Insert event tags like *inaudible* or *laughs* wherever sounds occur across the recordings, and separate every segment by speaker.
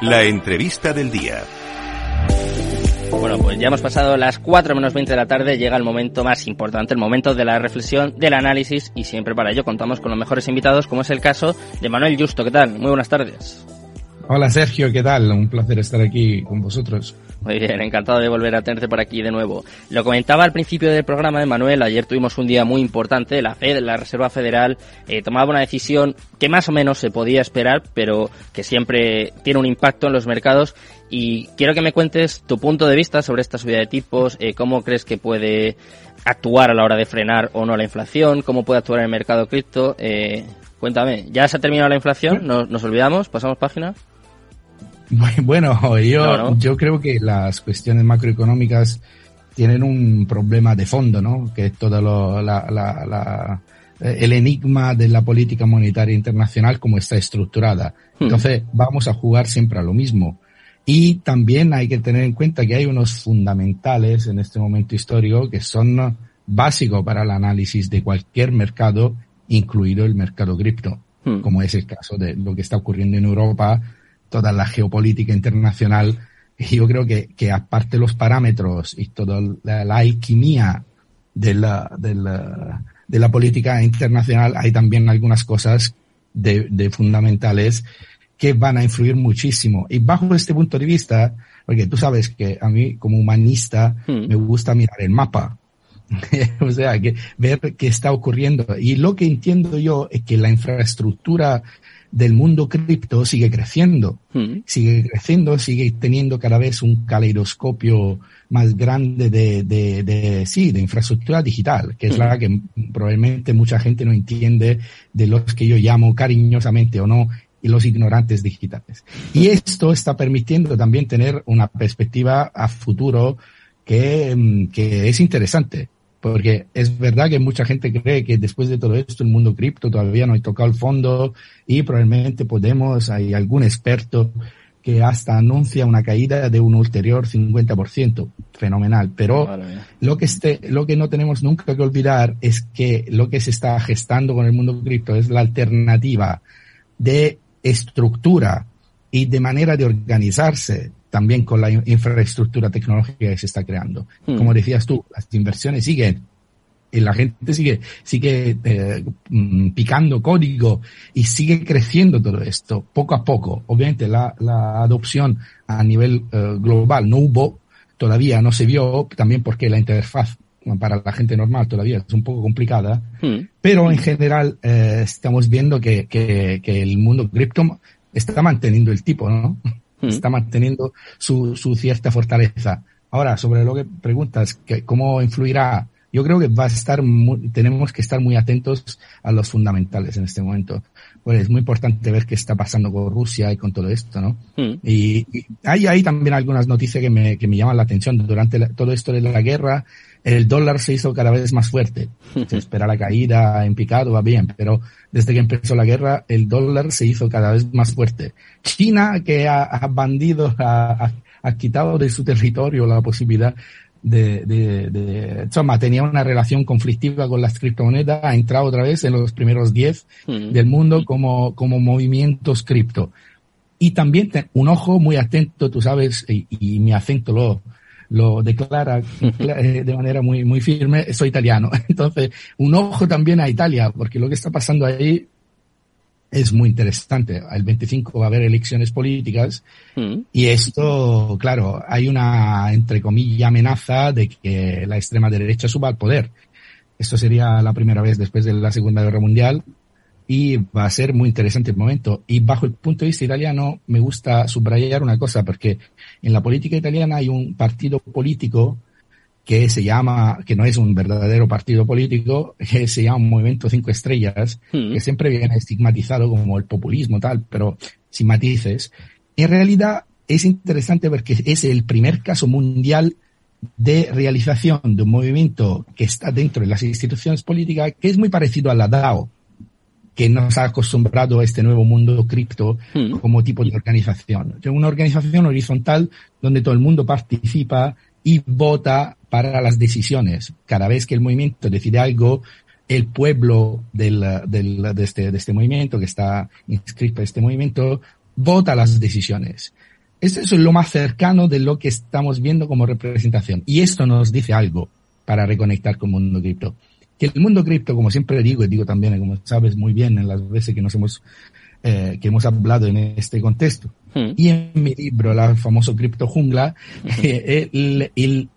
Speaker 1: La entrevista del día.
Speaker 2: Bueno, pues ya hemos pasado las 4 menos 20 de la tarde, llega el momento más importante, el momento de la reflexión, del análisis y siempre para ello contamos con los mejores invitados como es el caso de Manuel Justo. ¿Qué tal? Muy buenas tardes.
Speaker 3: Hola Sergio, ¿qué tal? Un placer estar aquí con vosotros.
Speaker 2: Muy bien, encantado de volver a tenerte por aquí de nuevo. Lo comentaba al principio del programa de Manuel, ayer tuvimos un día muy importante, la Fed, la Reserva Federal, eh, tomaba una decisión que más o menos se podía esperar, pero que siempre tiene un impacto en los mercados y quiero que me cuentes tu punto de vista sobre esta subida de tipos, eh, cómo crees que puede actuar a la hora de frenar o no la inflación, cómo puede actuar en el mercado cripto. Eh, cuéntame, ¿ya se ha terminado la inflación? ¿Nos, nos olvidamos? ¿Pasamos página? *laughs*
Speaker 3: Bueno, yo, yo creo que las cuestiones macroeconómicas tienen un problema de fondo, ¿no? Que es todo lo, la, la, la, el enigma de la política monetaria internacional como está estructurada. Hmm. Entonces, vamos a jugar siempre a lo mismo. Y también hay que tener en cuenta que hay unos fundamentales en este momento histórico que son básicos para el análisis de cualquier mercado, incluido el mercado cripto, hmm. como es el caso de lo que está ocurriendo en Europa, toda la geopolítica internacional, yo creo que, que aparte los parámetros y toda la, alquimia de la, de, la, de la política internacional, hay también algunas cosas de, de fundamentales que van a influir muchísimo. Y bajo este punto de vista, porque tú sabes que a mí como humanista hmm. me gusta mirar el mapa. *laughs* o sea, que ver qué está ocurriendo. Y lo que entiendo yo es que la infraestructura del mundo cripto sigue creciendo, hmm. sigue creciendo, sigue teniendo cada vez un caleidoscopio más grande de, de, de sí, de infraestructura digital, que es hmm. la que probablemente mucha gente no entiende de los que yo llamo cariñosamente o no y los ignorantes digitales. Y esto está permitiendo también tener una perspectiva a futuro que, mm, que es interesante. Porque es verdad que mucha gente cree que después de todo esto el mundo cripto todavía no ha tocado el fondo y probablemente podemos, hay algún experto que hasta anuncia una caída de un ulterior 50%. Fenomenal. Pero lo que este, lo que no tenemos nunca que olvidar es que lo que se está gestando con el mundo cripto es la alternativa de estructura y de manera de organizarse también con la infraestructura tecnológica que se está creando. Hmm. Como decías tú, las inversiones siguen y la gente sigue, sigue eh, mm, picando código y sigue creciendo todo esto poco a poco. Obviamente la, la adopción a nivel eh, global no hubo, todavía no se vio, también porque la interfaz para la gente normal todavía es un poco complicada, hmm. pero en general eh, estamos viendo que, que, que el mundo cripto está manteniendo el tipo, ¿no? Hmm. está manteniendo su, su cierta fortaleza. Ahora, sobre lo que preguntas, que cómo influirá, yo creo que va a estar, tenemos que estar muy atentos a los fundamentales en este momento. Pues es muy importante ver qué está pasando con Rusia y con todo esto, ¿no? Hmm. Y, hay ahí también algunas noticias que me, que me llaman la atención. Durante todo esto de la guerra, el dólar se hizo cada vez más fuerte. Se *laughs* espera la caída en picado, va bien, pero desde que empezó la guerra, el dólar se hizo cada vez más fuerte. China, que ha, bandido, ha, quitado de su territorio la posibilidad de, de, de, tenía una relación conflictiva con las criptomonedas, ha entrado otra vez en los primeros 10 hmm. del mundo como, como movimientos cripto. Y también un ojo muy atento, tú sabes, y, y mi acento lo, lo declara *laughs* eh, de manera muy, muy firme, soy italiano. *laughs* Entonces, un ojo también a Italia, porque lo que está pasando ahí es muy interesante. El 25 va a haber elecciones políticas mm. y esto, claro, hay una, entre comillas, amenaza de que la extrema derecha suba al poder. Esto sería la primera vez después de la Segunda Guerra Mundial y va a ser muy interesante el momento. Y bajo el punto de vista italiano, me gusta subrayar una cosa, porque en la política italiana hay un partido político que se llama, que no es un verdadero partido político, que se llama Movimiento Cinco Estrellas, hmm. que siempre viene estigmatizado como el populismo tal, pero sin matices. En realidad es interesante porque es el primer caso mundial de realización de un movimiento que está dentro de las instituciones políticas que es muy parecido a la DAO que nos ha acostumbrado a este nuevo mundo cripto hmm. como tipo de organización. Una organización horizontal donde todo el mundo participa y vota para las decisiones. Cada vez que el movimiento decide algo, el pueblo del, del, de, este, de este movimiento que está inscrito en este movimiento vota las decisiones. Eso es lo más cercano de lo que estamos viendo como representación. Y esto nos dice algo para reconectar con el mundo cripto. Que el mundo cripto, como siempre digo, y digo también, como sabes muy bien en las veces que nos hemos, eh, que hemos hablado en este contexto, hmm. y en mi libro, la famoso cripto jungla, *laughs* eh,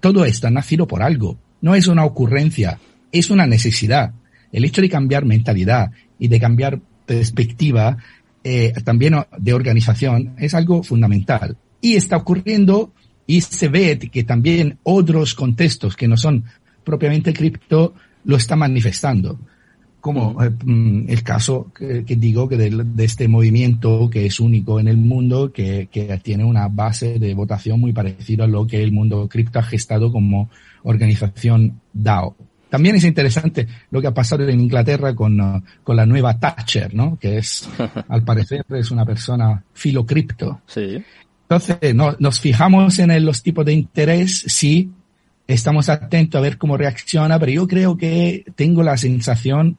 Speaker 3: todo esto ha nacido por algo. No es una ocurrencia, es una necesidad. El hecho de cambiar mentalidad y de cambiar perspectiva eh, también de organización es algo fundamental. Y está ocurriendo y se ve que también otros contextos que no son propiamente cripto lo están manifestando. Como eh, mm, el caso que, digo que de, este movimiento que es único en el mundo, que, que tiene una base de votación muy parecida a lo que el mundo cripto ha gestado como organización DAO. También es interesante lo que ha pasado en Inglaterra con, con la nueva Thatcher, ¿no? Que es, *laughs* al parecer, es una persona filocripto.
Speaker 2: Sí.
Speaker 3: Entonces, no, nos fijamos en los tipos de interés, sí, estamos atentos a ver cómo reacciona, pero yo creo que tengo la sensación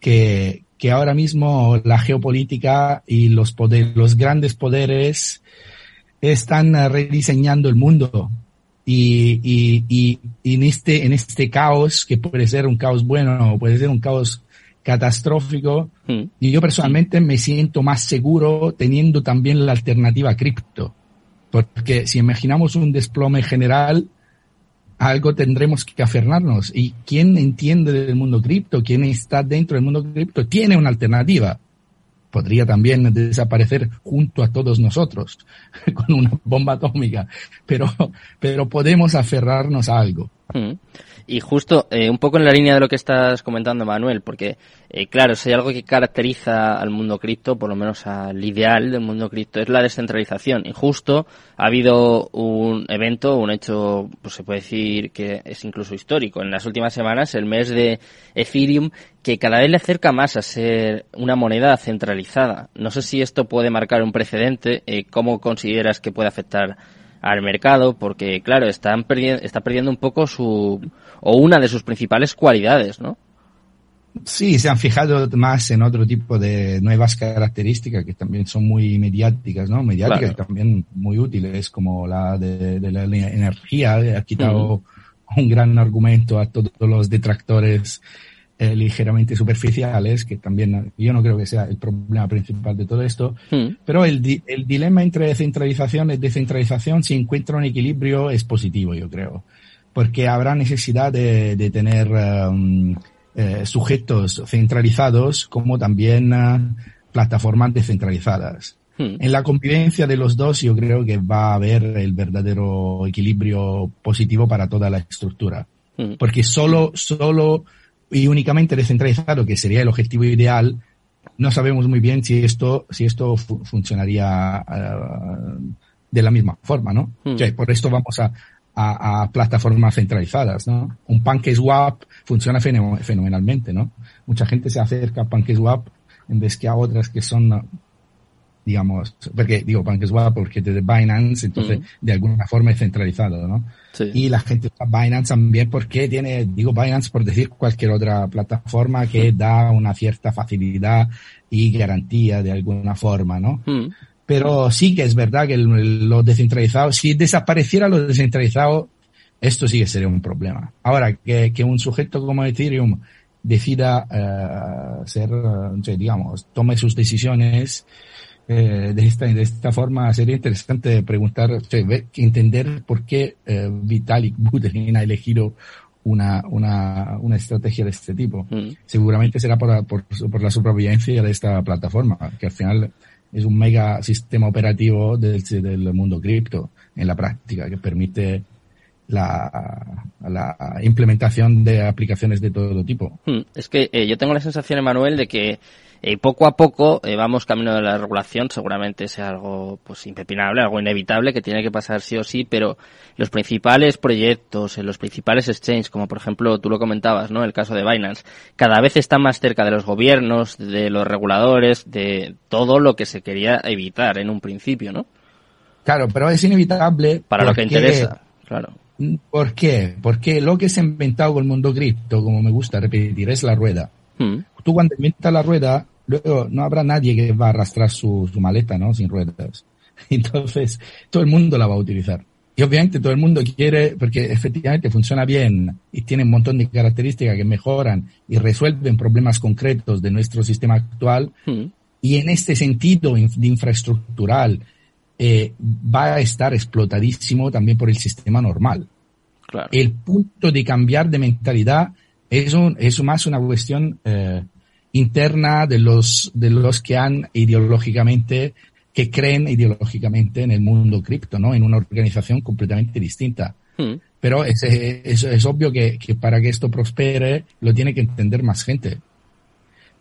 Speaker 3: que, que ahora mismo la geopolítica y los poderes, los grandes poderes están uh, rediseñando el mundo y, y, y, en este, en este caos, que puede ser un caos bueno o puede ser un caos catastrófico, hmm. y yo personalmente me siento más seguro teniendo también la alternativa cripto. Porque si imaginamos un desplome general, algo tendremos que aferrarnos. Y quien entiende del mundo cripto, quien está dentro del mundo cripto, tiene una alternativa podría también desaparecer junto a todos nosotros *laughs* con una bomba atómica, pero, pero podemos aferrarnos a algo.
Speaker 2: Mm. Y justo eh, un poco en la línea de lo que estás comentando, Manuel, porque eh, claro, si hay algo que caracteriza al mundo cripto, por lo menos al ideal del mundo cripto, es la descentralización. Y justo ha habido un evento, un hecho, pues se puede decir que es incluso histórico. En las últimas semanas, el mes de Ethereum, que cada vez le acerca más a ser una moneda centralizada. No sé si esto puede marcar un precedente. Eh, ¿Cómo consideras que puede afectar al mercado? Porque, claro, están perdiendo, está perdiendo un poco su, o una de sus principales cualidades, ¿no?
Speaker 3: Sí, se han fijado más en otro tipo de nuevas características que también son muy mediáticas, ¿no? Mediáticas y también muy útiles, como la de, la energía. Ha quitado un gran argumento a todos los detractores eh, ligeramente superficiales, que también yo no creo que sea el problema principal de todo esto. Pero el, el dilema entre centralización y descentralización, si encuentra un equilibrio, es positivo, yo creo. Porque habrá necesidad de, de tener um, eh, sujetos centralizados como también eh, plataformas descentralizadas. Hmm. En la convivencia de los dos yo creo que va a haber el verdadero equilibrio positivo para toda la estructura. Hmm. Porque solo, solo y únicamente descentralizado, que sería el objetivo ideal, no sabemos muy bien si esto, si esto funcionaría uh, de la misma forma, ¿no? Hmm. por esto vamos a, a, a, plataformas centralizadas, ¿no? Un PancakeSwap funciona fenomenalmente, ¿no? Mucha gente se acerca a PancakeSwap en vez que a otras que son, digamos, porque digo PancakeSwap porque de Binance, entonces de alguna forma es centralizado, ¿no? Sí. Y la gente usa Binance también porque tiene, digo Binance por decir cualquier otra plataforma que da una cierta facilidad y garantía de alguna forma, ¿no? Pero sí que es verdad que lo descentralizado, si desapareciera lo descentralizado, esto sí que sería un problema. Ahora, que, que un sujeto como Ethereum decida uh, ser, digamos, tome sus decisiones eh, de, esta, de esta forma, sería interesante preguntar, entender por qué eh, Vitalik Buterin ha elegido una, una, una estrategia de este tipo. Mm. Seguramente será por, por, por la supervivencia de esta plataforma, que al final es un mega sistema operativo del, del mundo cripto en la práctica que permite la, la, implementación de aplicaciones de todo tipo.
Speaker 2: Hmm, es que eh, yo tengo la sensación, Emanuel, de que eh, poco a poco eh, vamos camino de la regulación, seguramente sea algo pues impepinable, algo inevitable que tiene que pasar sí o sí, pero los principales proyectos, los principales exchanges, como por ejemplo tú lo comentabas, ¿no? El caso de Binance, cada vez están más cerca de los gobiernos, de los reguladores, de todo lo que se quería evitar en un principio, ¿no?
Speaker 3: Claro, pero es inevitable.
Speaker 2: Para lo que interesa, claro.
Speaker 3: ¿Por qué? Porque lo que se ha inventado con el mundo cripto, como me gusta repetir, es la rueda. Hmm. Tú cuando inventas la rueda, luego no habrá nadie que va a arrastrar su, su maleta, ¿no? Sin ruedas. *laughs* Entonces, todo el mundo la va a utilizar. Y obviamente todo el mundo quiere, porque efectivamente funciona bien y tiene un montón de características que mejoran y resuelven problemas concretos de nuestro sistema actual.
Speaker 2: Mm.
Speaker 3: Y en este sentido de infraestructural eh, va a estar explotadísimo también por el sistema normal.
Speaker 2: Claro.
Speaker 3: El punto de cambiar de mentalidad es, un, es más una cuestión eh, interna de los, de los que han ideológicamente, que creen ideológicamente en el mundo cripto, ¿no? En una organización completamente distinta.
Speaker 2: Mm.
Speaker 3: Pero es, es, es obvio que, que para que esto prospere lo tiene que entender más gente.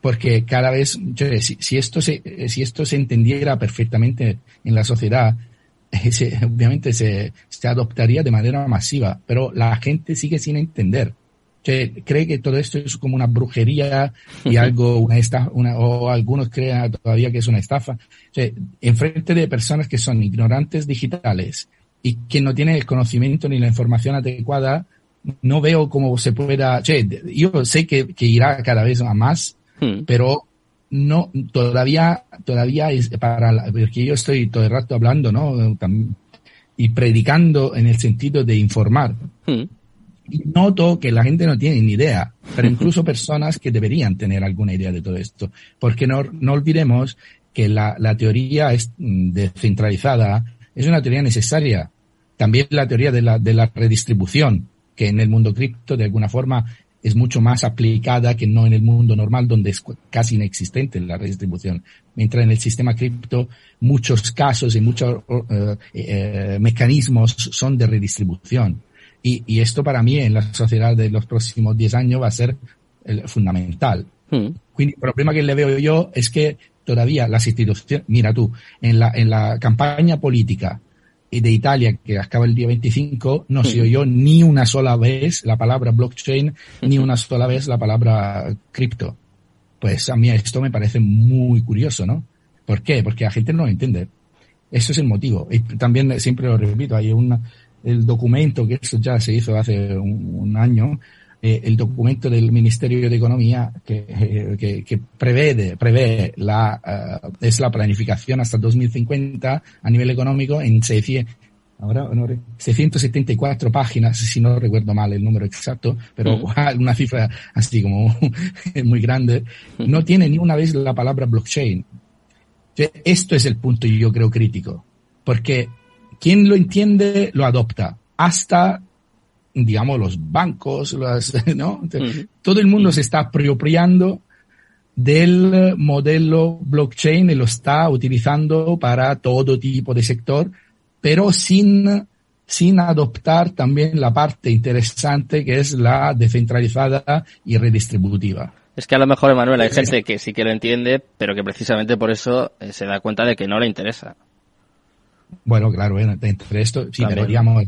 Speaker 3: Porque cada vez, yo, si, si, esto se, si esto se entendiera perfectamente en la sociedad, *laughs* eh, se- obviamente se, se adoptaría de manera masiva, pero la gente sigue sin entender. Que cree que todo esto es como una brujería y algo, una estafa, una, o algunos creen todavía que es una estafa. En frente de personas que son ignorantes digitales y que no tienen el conocimiento ni la información adecuada, no veo cómo se pueda, yo sé que, que irá cada vez a más,
Speaker 2: Mm.
Speaker 3: pero no, todavía, todavía es para, la- porque yo estoy todo el rato hablando, ¿no? Y predicando en el sentido de informar.
Speaker 2: Mm.
Speaker 3: Y noto que la gente no tiene ni idea, pero *laughs* incluso personas que deberían tener alguna idea de todo esto. Porque no, no olvidemos que la, la teoría es mm, descentralizada es una teoría necesaria. También la teoría de la, de la redistribución, que en el mundo cripto de alguna forma es mucho más aplicada que no en el mundo normal, donde es casi inexistente la redistribución. Mientras en el sistema cripto muchos casos y muchos eh, eh, mecanismos son de redistribución. Y, y esto para mí en la sociedad de los próximos 10 años va a ser el fundamental.
Speaker 2: Mm.
Speaker 3: Quindi il problema che le veo yo es que todavía las instituciones, mira tú, en la, en la campaña política de Italia que acaba el día 25, no se oyó ni una sola vez la palabra blockchain, ni una sola vez la palabra cripto. Pues a mí esto me parece muy curioso, ¿no? ¿Por qué? Porque la gente no lo entiende. Eso es el motivo. Y también siempre lo repito, hay un, el documento que esto ya se hizo hace un, un año, eh, el documento del Ministerio de Economía que, eh, que, que prevé, prevé la, eh, es la planificación hasta 2050 a nivel económico en 600, ahora, no, 674 páginas, si no recuerdo mal el número exacto, pero
Speaker 2: Mm.
Speaker 3: una cifra así como *laughs* muy grande, no tiene ni una vez la palabra blockchain. Que Esto es el punto yo creo crítico, porque quien lo entiende lo adopta, hasta digamos los bancos, las, *laughs* ¿no? Todo el mundo se está apropiando del modelo blockchain y lo está utilizando para todo tipo de sector, pero sin, sin adoptar también la parte interesante que es la descentralizada y redistributiva.
Speaker 2: Es que a lo mejor, Emanuel, hay gente que sí que lo entiende, pero que precisamente por eso eh, se da cuenta de que no le interesa.
Speaker 3: Bueno, claro, entre esto, sí, pero digamos,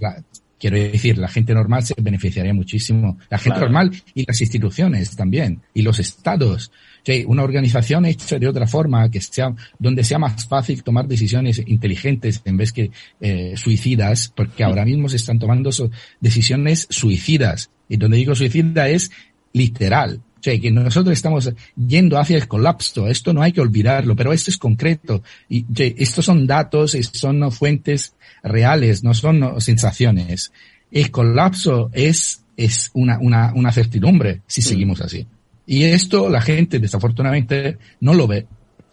Speaker 3: quiero decir, la gente normal se beneficiaría muchísimo. La gente
Speaker 2: Claro.
Speaker 3: normal y las instituciones también, y los estados. O sea, una organización hecha de otra forma, que sea, donde sea más fácil tomar decisiones inteligentes en vez que eh, suicidas, porque ahora mismo se están tomando so- decisiones suicidas. Y donde digo suicida es literal. O sea, que nosotros estamos yendo hacia el colapso. Esto no hay que olvidarlo, pero esto es concreto. Y estos son datos, son fuentes reales, no son sensaciones. El colapso es, es una, una, una certidumbre si seguimos así. Y esto la gente desafortunadamente no lo ve.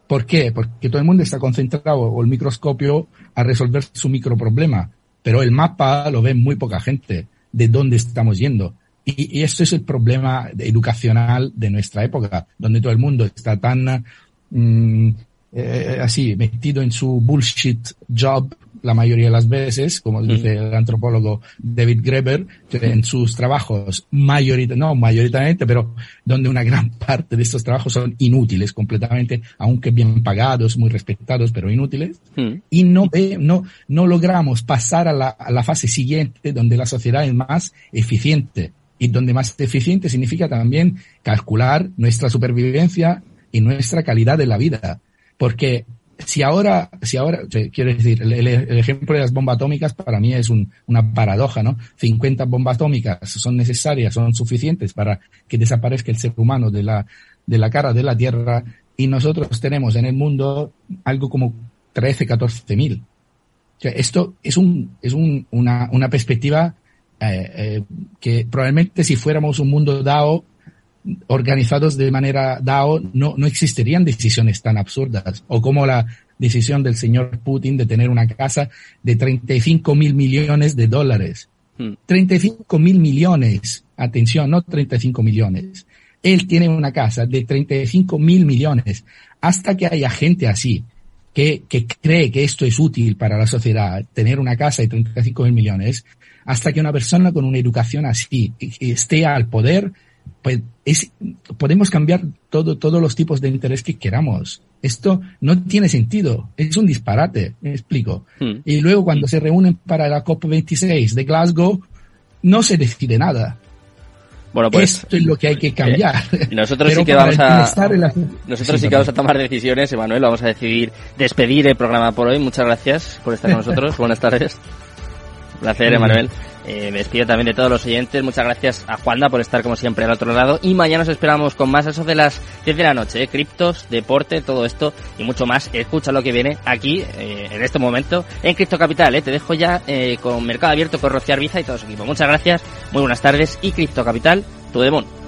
Speaker 3: ¿Por qué? Porque todo el mundo está concentrado o el microscopio a resolver su microproblema, pero el mapa lo ve muy poca gente de dónde estamos yendo. Y, y esto es el problema educacional de nuestra época, donde todo el mundo está tan mm, eh, así metido en su bullshit job la mayoría de las veces, como dice el antropólogo David Graeber, que en sus trabajos mayorita, no mayoritariamente, pero donde una gran *laughs* parte de estos trabajos son inútiles completamente, aunque bien pagados, muy respetados, pero inútiles
Speaker 2: Mm.
Speaker 3: y no, no, no logramos pasar a la, a la fase siguiente donde la sociedad es más eficiente. Y donde más eficiente significa también calcular nuestra supervivencia y nuestra calidad de la vida. Porque si ahora, si ahora, quiero decir, el, ejemplo de las bombas atómicas para mí es un- una paradoja, ¿no? 50 bombas atómicas son necesarias, son suficientes para que desaparezca el ser humano de la, de la cara de la Tierra y nosotros tenemos en el mundo algo como 13, 14 mil. Esto es, un, es un, una, una perspectiva eh, eh, que probablemente si fuéramos un mundo DAO organizados de manera DAO no, no existirían decisiones tan absurdas o como la decisión del señor Putin de tener una casa de 35 mil millones de dólares. 35 hmm. mil millones. Atención, no 35 millones. Él tiene una casa de 35 mil millones. Hasta que haya gente así, que, que cree que esto es útil para la sociedad, tener una casa de 35 mil millones, hasta que una persona con una educación así esté al poder, pues es, podemos cambiar todo, todos los tipos de interés que queramos. Esto no tiene sentido, es un disparate, me explico. Hmm. Y luego cuando se reúnen para la COP26 de Glasgow, no se decide nada. Bueno, pues esto es lo que hay que cambiar.
Speaker 2: Eh, nosotros sí que vamos a nosotros sí, que vamos a tomar decisiones, Emanuel, vamos a decidir despedir el programa por hoy. Muchas gracias por estar con *laughs* nosotros. Buenas tardes. Placer, Emanuel. Eh, me despido también de todos los oyentes. Muchas gracias a Juanda por estar como siempre al otro lado. Y mañana os esperamos con más eso de las 10 de la noche. ¿eh? Criptos, deporte, todo esto y mucho más. Escucha lo que viene aquí, eh, en este momento, en Cripto Capital. ¿eh? Te dejo ya eh, con Mercado Abierto con Rociar Arbiza y todo su equipo. Muchas gracias, muy buenas tardes y Cripto Capital, tu demon.